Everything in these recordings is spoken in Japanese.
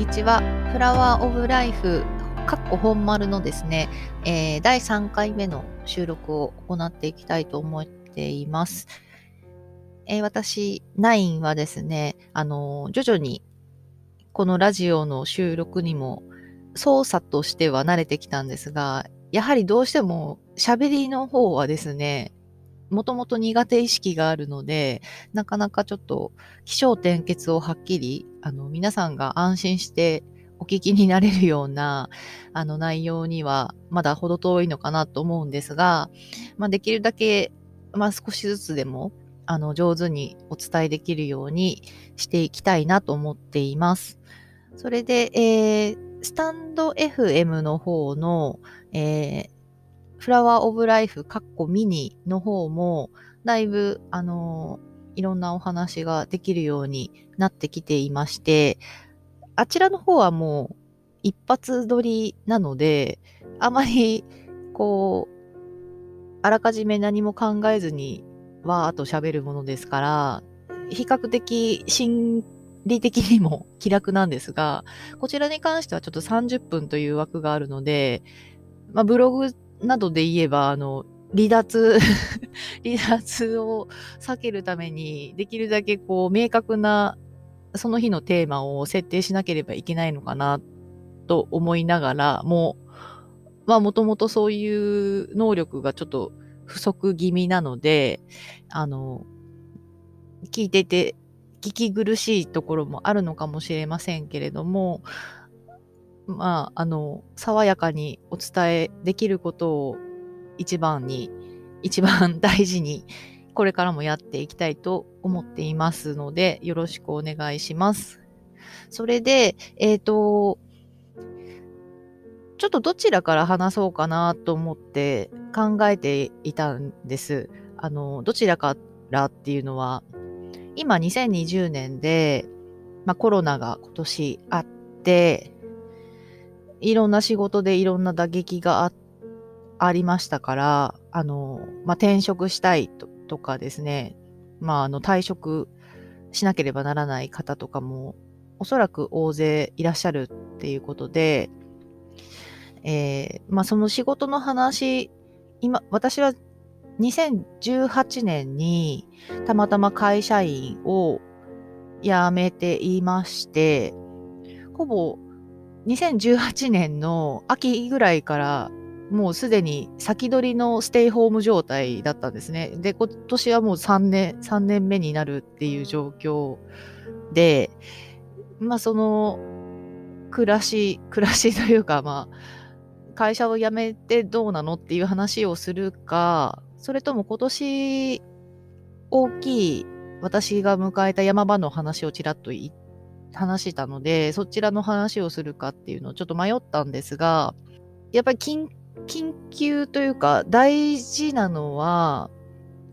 にちは。フラワーオブライフ、かっこ本丸のですね、えー、第3回目の収録を行っていきたいと思っています。えー、私、ナインはですね、あのー、徐々にこのラジオの収録にも操作としては慣れてきたんですが、やはりどうしても喋りの方はですね、もともと苦手意識があるので、なかなかちょっと気象転結をはっきり、あの、皆さんが安心してお聞きになれるような、あの、内容にはまだ程遠いのかなと思うんですが、まあ、できるだけ、まあ、少しずつでも、あの、上手にお伝えできるようにしていきたいなと思っています。それで、えー、スタンド FM の方の、えー、フラワーオブライフ、カッコミニの方も、だいぶ、あのいろんなお話ができるようになってきていまして、あちらの方はもう一発撮りなので、あまり、こう、あらかじめ何も考えずに、わーっと喋るものですから、比較的心理的にも気楽なんですが、こちらに関してはちょっと30分という枠があるので、まあ、ブログなどで言えば、あの、離脱 離脱を避けるために、できるだけこう、明確な、その日のテーマを設定しなければいけないのかな、と思いながら、もう、まあ、もともとそういう能力がちょっと不足気味なので、あの、聞いてて、聞き苦しいところもあるのかもしれませんけれども、まあ、あの、爽やかにお伝えできることを一番に、一番大事に、これからもやっていきたいと思っていますので、よろしくお願いします。それで、えっ、ー、と、ちょっとどちらから話そうかなと思って考えていたんです。あの、どちらからっていうのは、今2020年で、まあ、コロナが今年あって、いろんな仕事でいろんな打撃があありましたから、あの、まあ、転職したいととかですね、まあ、あの、退職しなければならない方とかも、おそらく大勢いらっしゃるっていうことで、えー、まあ、その仕事の話、今、私は2018年にたまたま会社員を辞めていまして、ほぼ2018年の秋ぐらいからもうすでに先取りのステイホーム状態だったんですね。で、今年はもう3年、3年目になるっていう状況で、まあその暮らし、暮らしというかまあ会社を辞めてどうなのっていう話をするか、それとも今年大きい私が迎えた山場の話をちらっと言っ話したので、そちらの話をするかっていうのをちょっと迷ったんですが、やっぱり緊急というか大事なのは、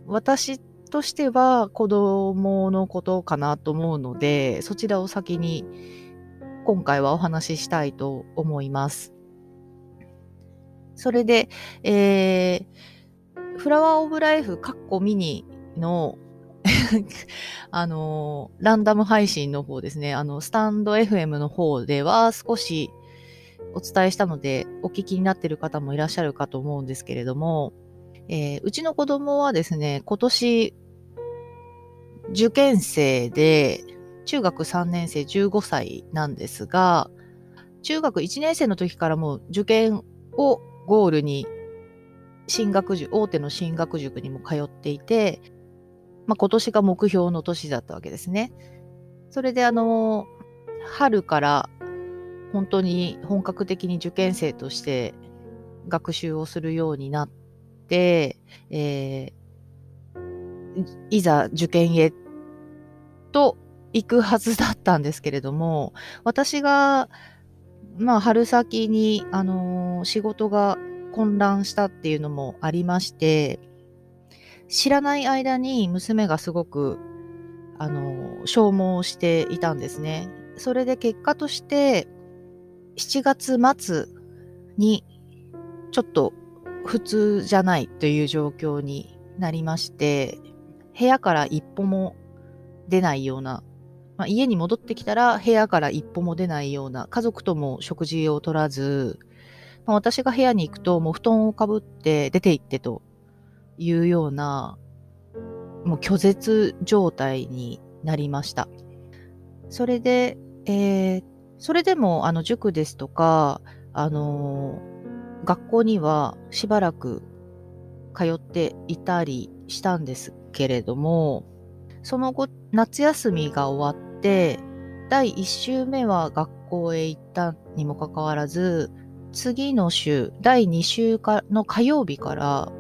私としては子供のことかなと思うので、そちらを先に今回はお話ししたいと思います。それで、えー、フラワーオブライフカッコミニの あの、ランダム配信の方ですね、あの、スタンド FM の方では少しお伝えしたので、お聞きになっている方もいらっしゃるかと思うんですけれども、えー、うちの子供はですね、今年、受験生で、中学3年生15歳なんですが、中学1年生の時からもう受験をゴールに進学塾、大手の進学塾にも通っていて、まあ、今年が目標の年だったわけですね。それであの、春から本当に本格的に受験生として学習をするようになって、えー、いざ受験へと行くはずだったんですけれども、私が、まあ、春先に、あのー、仕事が混乱したっていうのもありまして、知らない間に娘がすごく、あの、消耗していたんですね。それで結果として、7月末に、ちょっと普通じゃないという状況になりまして、部屋から一歩も出ないようなまあ、家に戻ってきたら部屋から一歩も出ないような、家族とも食事をとらず、まあ、私が部屋に行くともう布団をかぶって出て行ってというような、もう拒絶状態になりました。それで、えー、それでもあの塾ですとか、あのー、学校にはしばらく通っていたりしたんですけれども、その後、夏休みが終わって、第1週目は学校へ行ったにもかかわらず、次の週、第2週かの火曜日から、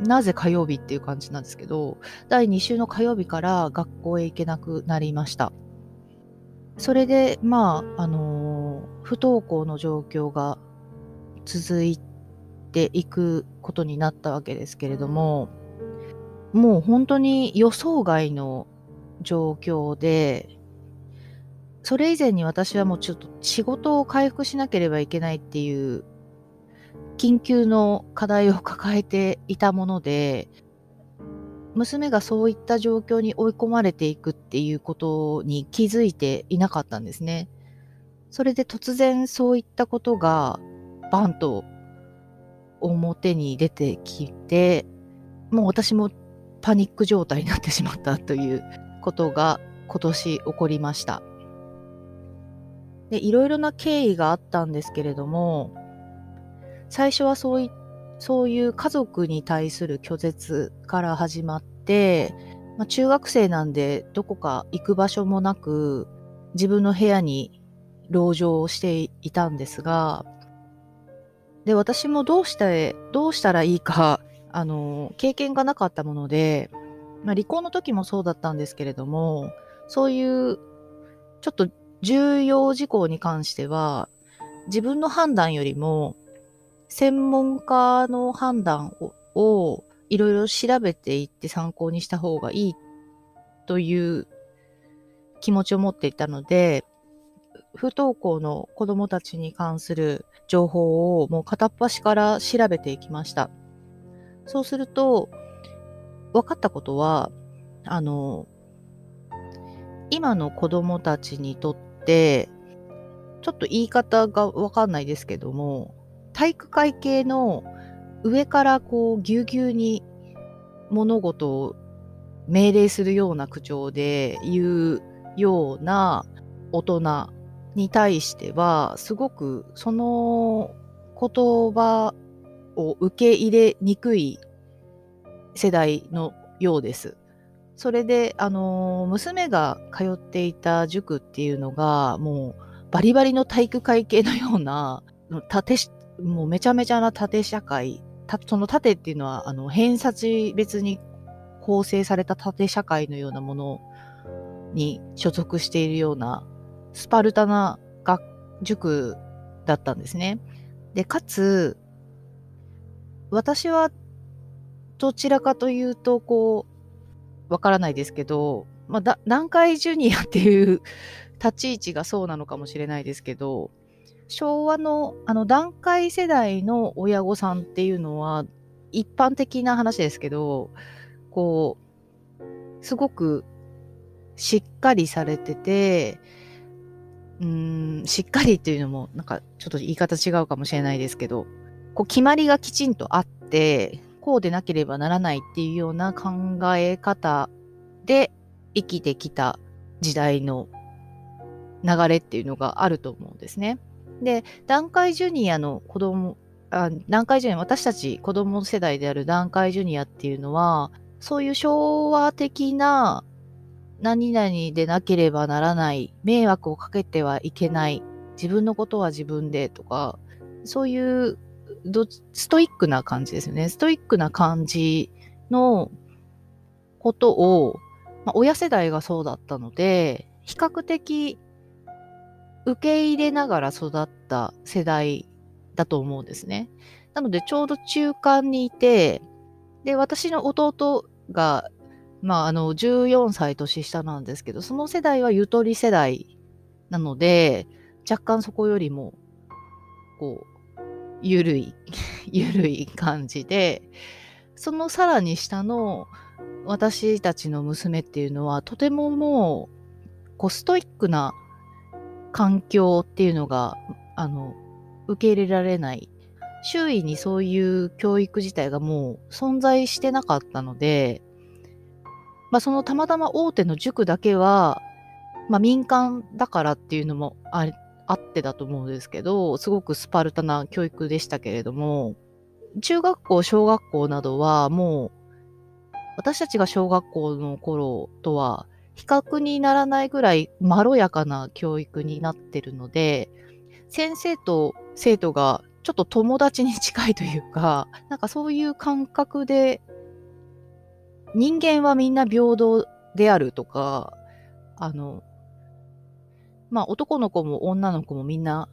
なぜ火曜日っていう感じなんですけど、第2週の火曜日から学校へ行けなくなりました。それで、まあ、あのー、不登校の状況が続いていくことになったわけですけれども、もう本当に予想外の状況で、それ以前に私はもうちょっと仕事を回復しなければいけないっていう緊急の課題を抱えていたもので、娘がそういった状況に追い込まれていくっていうことに気づいていなかったんですね。それで突然そういったことがバンと表に出てきて、もう私もパニック状態になってしまったということが今年起こりました。で、いろいろな経緯があったんですけれども、最初はそういそういう家族に対する拒絶から始まって、まあ、中学生なんでどこか行く場所もなく、自分の部屋に籠城をしていたんですが、で、私もどうして、どうしたらいいか あの、経験がなかったもので、まあ、離婚の時もそうだったんですけれども、そういうちょっと重要事項に関しては、自分の判断よりも、専門家の判断をいろいろ調べていって参考にした方がいいという気持ちを持っていたので、不登校の子供たちに関する情報をもう片っ端から調べていきました。そうすると、分かったことは、あの、今の子供たちにとって、ちょっと言い方がわかんないですけども、体育会系の上からこうぎゅうぎゅうに物事を命令するような口調で言うような大人に対しては、すごくその言葉を受け入れにくい世代のようです。それで、あの、娘が通っていた塾っていうのが、もうバリバリの体育会系のような、縦、もうめちゃめちゃな縦社会、その縦っていうのは、あの、偏差値別に構成された縦社会のようなものに所属しているような、スパルタな学塾だったんですね。で、かつ、私はどちらかというと、こう、わからないですけど、まあ、だ南海ジュニアっていう立ち位置がそうなのかもしれないですけど、昭和のあの団塊世代の親御さんっていうのは、一般的な話ですけど、こう、すごくしっかりされてて、うーん、しっかりっていうのも、なんかちょっと言い方違うかもしれないですけど、こう決まりがきちんとあって、こうでなければならないっていうような考え方で生きてきた時代の流れっていうのがあると思うんですね。で、団塊ジュニアの子供、あ団塊ジュニア、私たち子供世代である団塊ジュニアっていうのは、そういう昭和的な何々でなければならない、迷惑をかけてはいけない、自分のことは自分でとか、そういうストイックな感じですよね。ストイックな感じのことを、まあ、親世代がそうだったので、比較的受け入れながら育った世代だと思うんですね。なので、ちょうど中間にいて、で、私の弟が、まあ、あの、14歳年下なんですけど、その世代はゆとり世代なので、若干そこよりも、こう、ゆるい、ゆるい感じで、そのさらに下の私たちの娘っていうのは、とてももう、こうストイックな環境っていうのが、あの、受け入れられない。周囲にそういう教育自体がもう存在してなかったので、まあそのたまたま大手の塾だけは、まあ民間だからっていうのもああってだと思うんですけど、すごくスパルタな教育でしたけれども、中学校、小学校などはもう、私たちが小学校の頃とは比較にならないぐらいまろやかな教育になってるので、先生と生徒がちょっと友達に近いというか、なんかそういう感覚で、人間はみんな平等であるとか、あの、まあ男の子も女の子もみんな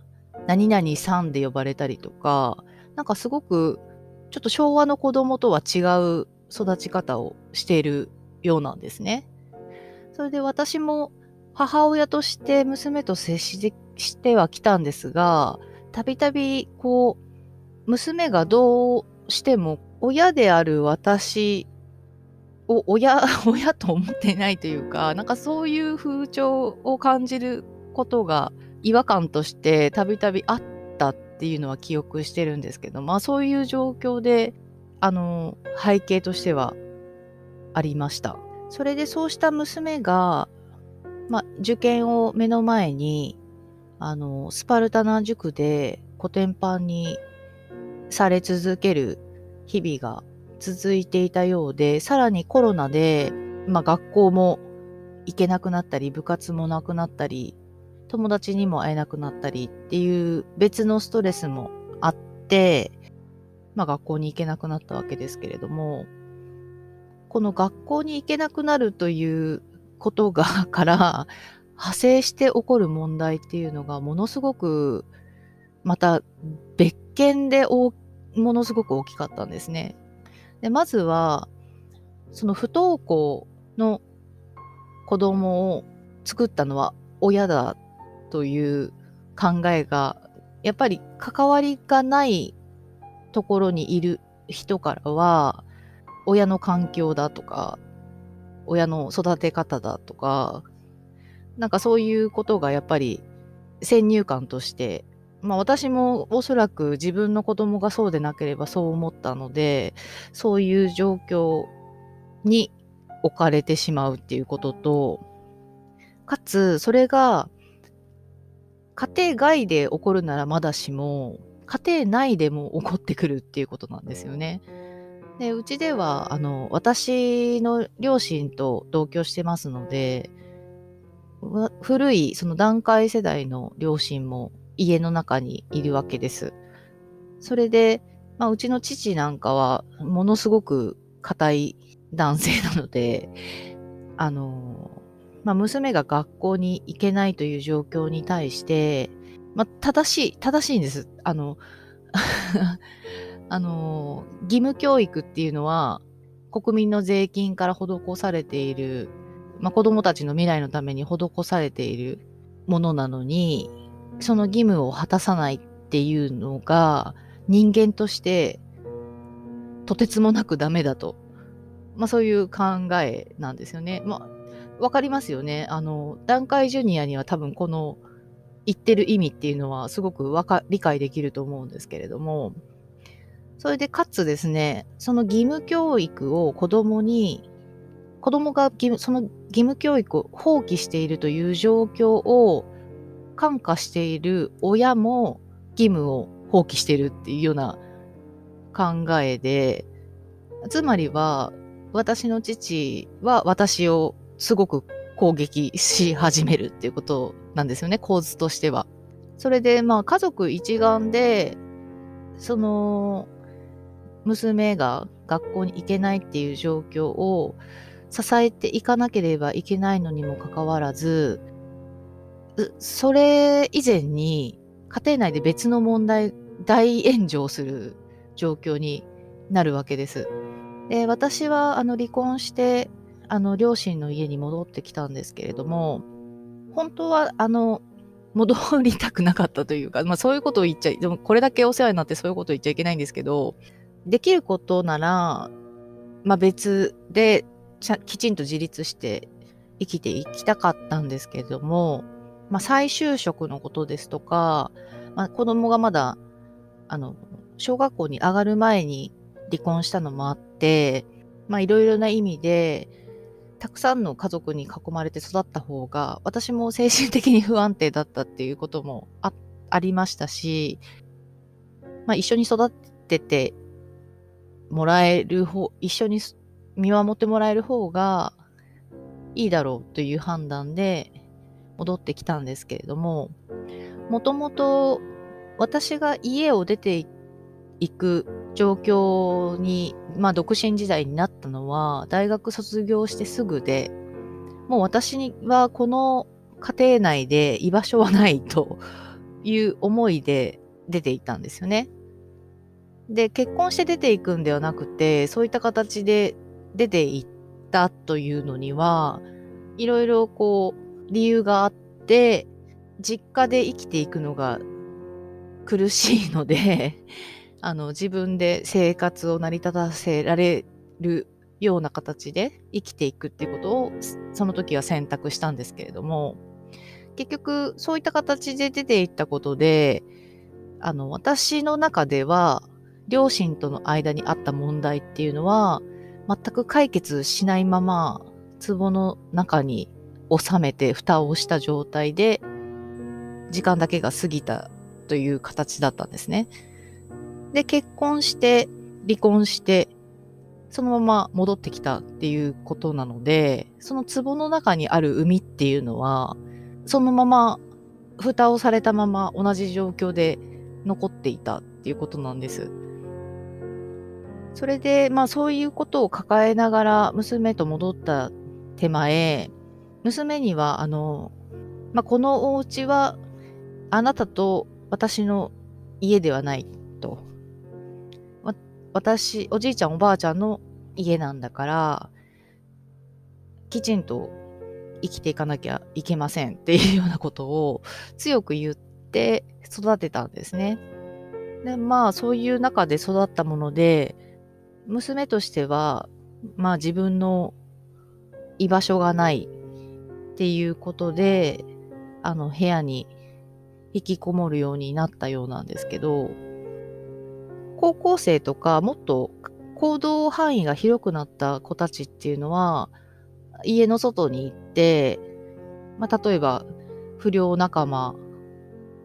何々さんで呼ばれたりとか、なんかすごくちょっと昭和の子供とは違う育ち方をしているようなんですね。それで私も母親として娘と接してはきたんですが、たびたびこう、娘がどうしても親である私を親、親と思っていないというか、なんかそういう風潮を感じることが違和感としてたびたびあったっていうのは記憶してるんですけど、まあそういう状況で、あの、背景としてはありました。それでそうした娘が、ま受験を目の前に、あの、スパルタな塾でコテンパンにされ続ける日々が続いていたようで、さらにコロナで、ま学校も行けなくなったり、部活もなくなったり、友達にも会えなくなったりっていう別のストレスもあって、まあ学校に行けなくなったわけですけれども、この学校に行けなくなるということが、から派生して起こる問題っていうのがものすごく、また別件でものすごく大きかったんですね。で、まずは、その不登校の子供を作ったのは親だという考えが、やっぱり関わりがないところにいる人からは、親の環境だとか、親の育て方だとか、なんかそういうことがやっぱり先入観として、まあ私もおそらく自分の子供がそうでなければそう思ったので、そういう状況に置かれてしまうっていうことと、かつそれが家庭外で起こるならまだしも、家庭内でも起こってくるっていうことなんですよね。で、うちでは、あの、私の両親と同居してますので、古い、その段階世代の両親も家の中にいるわけです。それで、まあ、うちの父なんかは、ものすごく硬い男性なので、あの、まあ、娘が学校に行けないという状況に対して、まあ、正しい、正しいんです。あの、あの、義務教育っていうのは、国民の税金から施されている、まあ、子供たちの未来のために施されているものなのに、その義務を果たさないっていうのが、人間として、とてつもなくダメだと。まあそういう考えなんですよね。まあわかりますよね。あの、段階ジュニアには多分この言ってる意味っていうのはすごくわか理解できると思うんですけれども、それでかつですね、その義務教育を子供に、子供が義務その義務教育を放棄しているという状況を感化している親も義務を放棄しているっていうような考えで、つまりは私の父は私をすごく攻撃し始めるっていうことなんですよね、構図としては。それで、まあ、家族一丸で、その、娘が学校に行けないっていう状況を支えていかなければいけないのにもかかわらず、それ以前に家庭内で別の問題、大炎上する状況になるわけです。で私はあの離婚してあの、両親の家に戻ってきたんですけれども、本当は、あの、戻りたくなかったというか、まあそういうことを言っちゃい、でもこれだけお世話になってそういうことを言っちゃいけないんですけど、できることなら、まあ別できちんと自立して生きていきたかったんですけれども、まあ、再就職のことですとか、まあ、子供がまだ、あの、小学校に上がる前に離婚したのもあって、まあ、いろいろな意味で、たくさんの家族に囲まれて育った方が、私も精神的に不安定だったっていうこともあありましたし、まあ、一緒に育っててもらえる方、一緒に見守ってもらえる方がいいだろうという判断で戻ってきたんですけれども、もともと私が家を出ていく状況に、まあ独身時代になったのは大学卒業してすぐで、もう私にはこの家庭内で居場所はないという思いで出ていたんですよね。で、結婚して出ていくんではなくて、そういった形で出ていったというのには、いろいろこう、理由があって、実家で生きていくのが苦しいので、あの、自分で生活を成り立たせられるような形で生きていくっていうことを、その時は選択したんですけれども、結局、そういった形で出ていったことで、あの、私の中では、両親との間にあった問題っていうのは、全く解決しないまま、壺の中に収めて蓋をした状態で、時間だけが過ぎたという形だったんですね。で、結婚して、離婚して、そのまま戻ってきたっていうことなので、その壺の中にある海っていうのは、そのまま蓋をされたまま同じ状況で残っていたっていうことなんです。それで、まあそういうことを抱えながら娘と戻った手前、娘には、あの、まあこのお家はあなたと私の家ではないと。私、おじいちゃんおばあちゃんの家なんだから、きちんと生きていかなきゃいけませんっていうようなことを強く言って育てたんですね。で、まあそういう中で育ったもので、娘としては、まあ自分の居場所がないっていうことで、あの部屋に引きこもるようになったようなんですけど、高校生とかもっと行動範囲が広くなった子たちっていうのは、家の外に行って、まあ、例えば不良仲間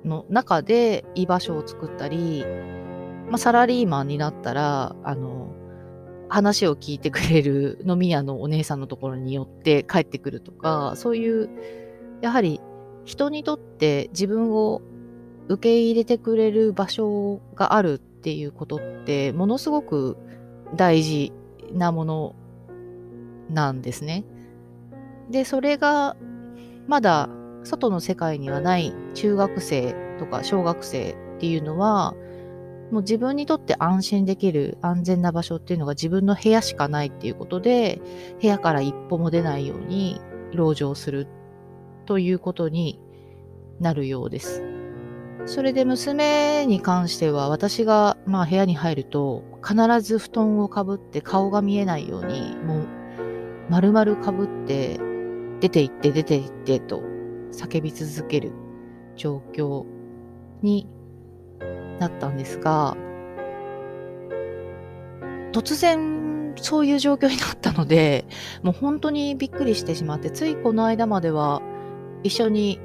の中で居場所を作ったり、まあ、サラリーマンになったら、あの、話を聞いてくれる飲み屋のお姉さんのところに寄って帰ってくるとか、そういう、やはり人にとって自分を受け入れてくれる場所があるっていうことって、ものすごく大事なものなんですね。で、それがまだ外の世界にはない中学生とか小学生っていうのは、もう自分にとって安心できる安全な場所っていうのが自分の部屋しかないっていうことで、部屋から一歩も出ないように籠城するということになるようです。それで娘に関しては私がまあ部屋に入ると必ず布団をかぶって顔が見えないようにもう丸々かぶって出て行って出て行ってと叫び続ける状況になったんですが、突然そういう状況になったので、もう本当にびっくりしてしまって、ついこの間までは一緒に、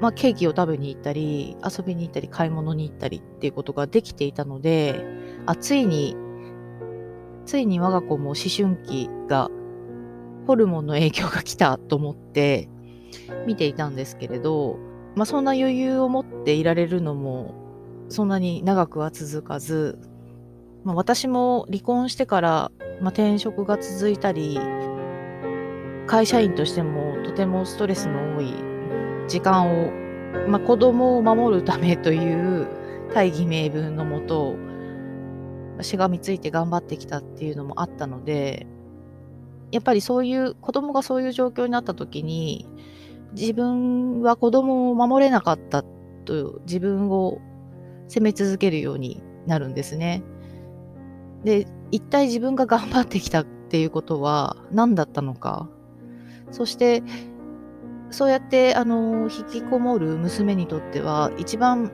まあ、ケーキを食べに行ったり、遊びに行ったり、買い物に行ったりっていうことができていたので、あ、ついに、ついに我が子も思春期が、ホルモンの影響が来たと思って見ていたんですけれど、まあ、そんな余裕を持っていられるのもそんなに長くは続かず、まあ、私も離婚してから、まあ、転職が続いたり、会社員としてもとてもストレスの多い時間を、まあ、子供を守るためという大義名分のもと、しがみついて頑張ってきたっていうのもあったので、やっぱりそういう子供がそういう状況になった時に、自分は子供を守れなかったと自分を責め続けるようになるんですね。で、一体自分が頑張ってきたっていうことは何だったのか。そしてそうやってあの引きこもる娘にとっては一番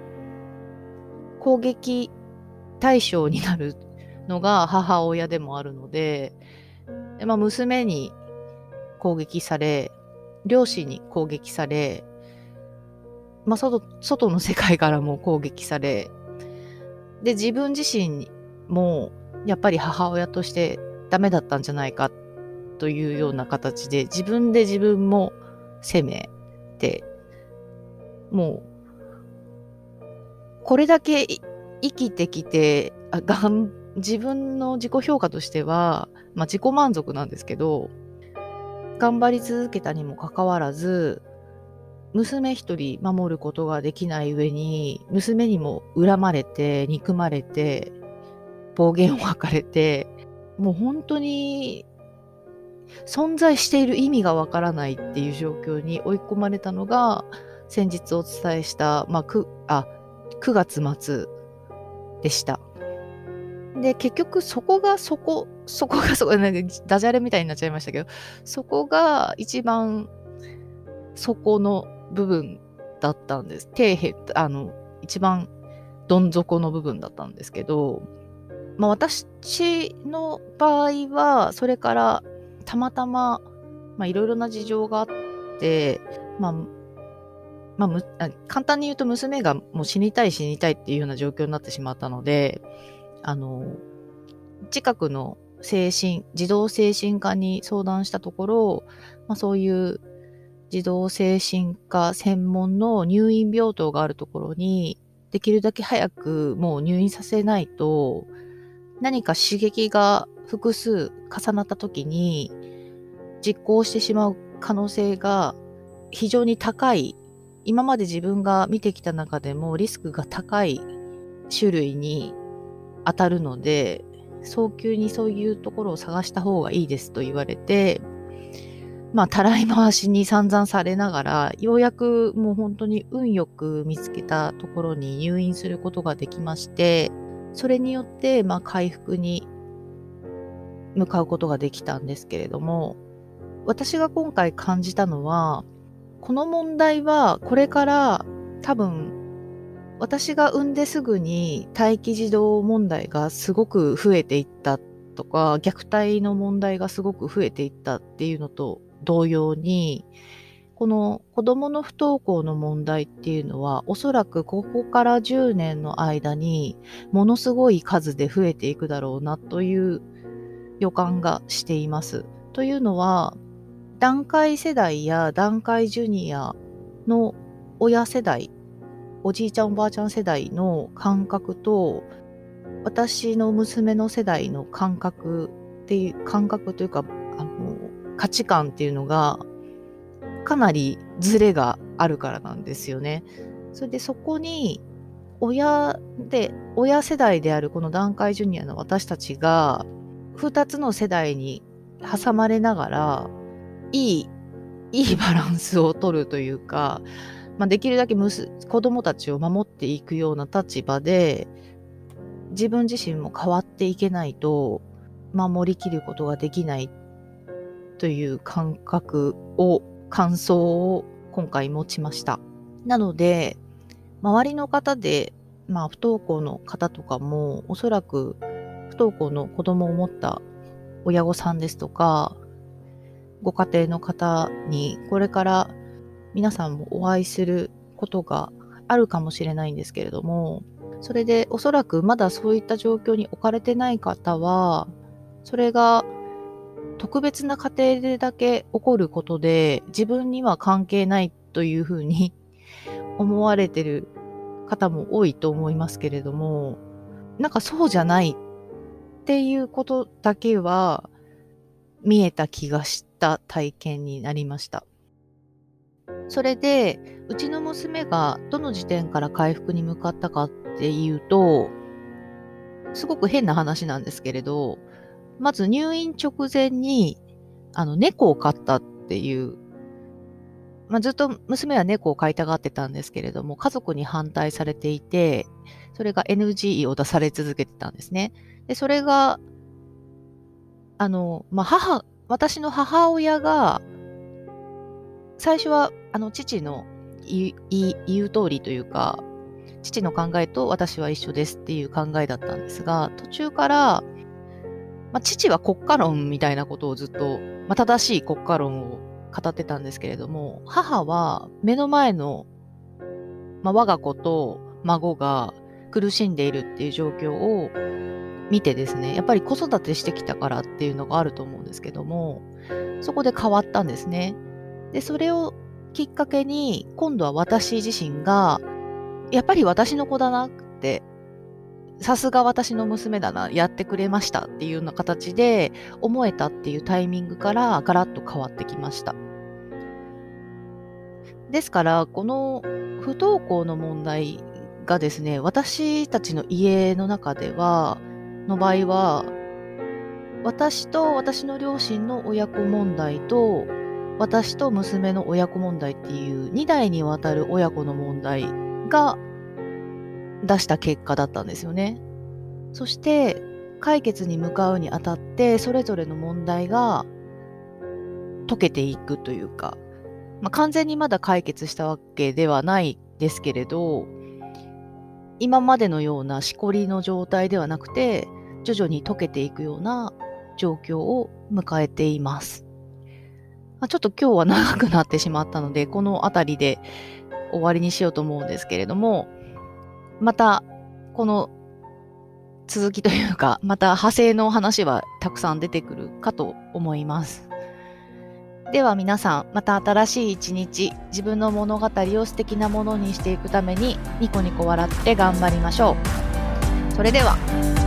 攻撃対象になるのが母親でもあるので、まあ、娘に攻撃され両親に攻撃され、まあ、外外の世界からも攻撃されで自分自身もやっぱり母親としてダメだったんじゃないかというような形で自分で自分も責めてもうこれだけ生きてきてあがん自分の自己評価としては、まあ、自己満足なんですけど頑張り続けたにもかかわらず娘一人守ることができない上に娘にも恨まれて憎まれて暴言を吐かれてもう本当に存在している意味がわからないっていう状況に追い込まれたのが先日お伝えした、まあ、9, あ9月末でした。で結局そこがそこそこがそこなんかダジャレみたいになっちゃいましたけどそこが一番そこの部分だったんです。底辺あの一番どん底の部分だったんですけどまあ、私の場合は、それからたまたま、ま、いろいろな事情があって、まあ、まあ、簡単に言うと娘がもう死にたい死にたいっていうような状況になってしまったので、あの、近くの精神、児童精神科に相談したところ、まあ、そういう児童精神科専門の入院病棟があるところに、できるだけ早くもう入院させないと、何か刺激が複数重なった時に実行してしまう可能性が非常に高い。今まで自分が見てきた中でもリスクが高い種類に当たるので早急にそういうところを探した方がいいですと言われてまあたらい回しに散々されながらようやくもう本当に運よく見つけたところに入院することができましてそれによって、まあ、回復に向かうことができたんですけれども、私が今回感じたのは、この問題はこれから多分私が産んですぐに待機児童問題がすごく増えていったとか虐待の問題がすごく増えていったっていうのと同様にこの子供の不登校の問題っていうのは、おそらくここから10年の間にものすごい数で増えていくだろうなという予感がしています。というのは、段階世代や段階ジュニアの親世代、おじいちゃんおばあちゃん世代の感覚と、私の娘の世代の感覚っていう、感覚というか、あの、価値観っていうのがかなりズレがあるからなんですよね。それでそこに親で親世代であるこの団塊ジュニアの私たちが2つの世代に挟まれながらいいいいバランスを取るというか、まあ、できるだけ子供たちを守っていくような立場で自分自身も変わっていけないと守りきることができないという感覚を感想を今回持ちました。なので、周りの方で、まあ、不登校の方とかも、おそらく不登校の子供を持った親御さんですとか、ご家庭の方に、これから皆さんもお会いすることがあるかもしれないんですけれども、それでおそらくまだそういった状況に置かれてない方は、それが特別な家庭でだけ起こることで自分には関係ないというふうに 思われてる方も多いと思いますけれども、なんかそうじゃないっていうことだけは見えた気がした体験になりました。それで、うちの娘がどの時点から回復に向かったかっていうと、すごく変な話なんですけれど、まず入院直前に、あの、猫を飼ったっていう、まあ、ずっと娘は猫を飼いたがってたんですけれども、家族に反対されていて、それが NG を出され続けてたんですね。で、それが、あの、まあ、母、私の母親が最初はあの父の言う通りというか、父の考えと私は一緒ですっていう考えだったんですが、途中から、まあ、父は国家論みたいなことをずっと、まあ、正しい国家論を語ってたんですけれども、母は目の前の、まあ、我が子と孫が苦しんでいるっていう状況を見てですね、やっぱり子育てしてきたからっていうのがあると思うんですけども、そこで変わったんですね。で、それをきっかけに、今度は私自身が、やっぱり私の子だなって、さすが私の娘だな、やってくれましたっていうような形で思えたっていうタイミングからガラッと変わってきました。ですから、この不登校の問題がですね、私たちの家の中では、の場合は、私と私の両親の親子問題と、私と娘の親子問題っていう2代にわたる親子の問題が出した結果だったんですよね。そして解決に向かうにあたってそれぞれの問題が解けていくというか、まあ、完全にまだ解決したわけではないですけれど今までのようなしこりの状態ではなくて徐々に解けていくような状況を迎えています。まあ、ちょっと今日は長くなってしまったので、この辺りで終わりにしようと思うんですけれども、また、この続きというか、また派生の話はたくさん出てくるかと思います。では皆さん、また新しい一日、自分の物語を素敵なものにしていくために、ニコニコ笑って頑張りましょう。それでは。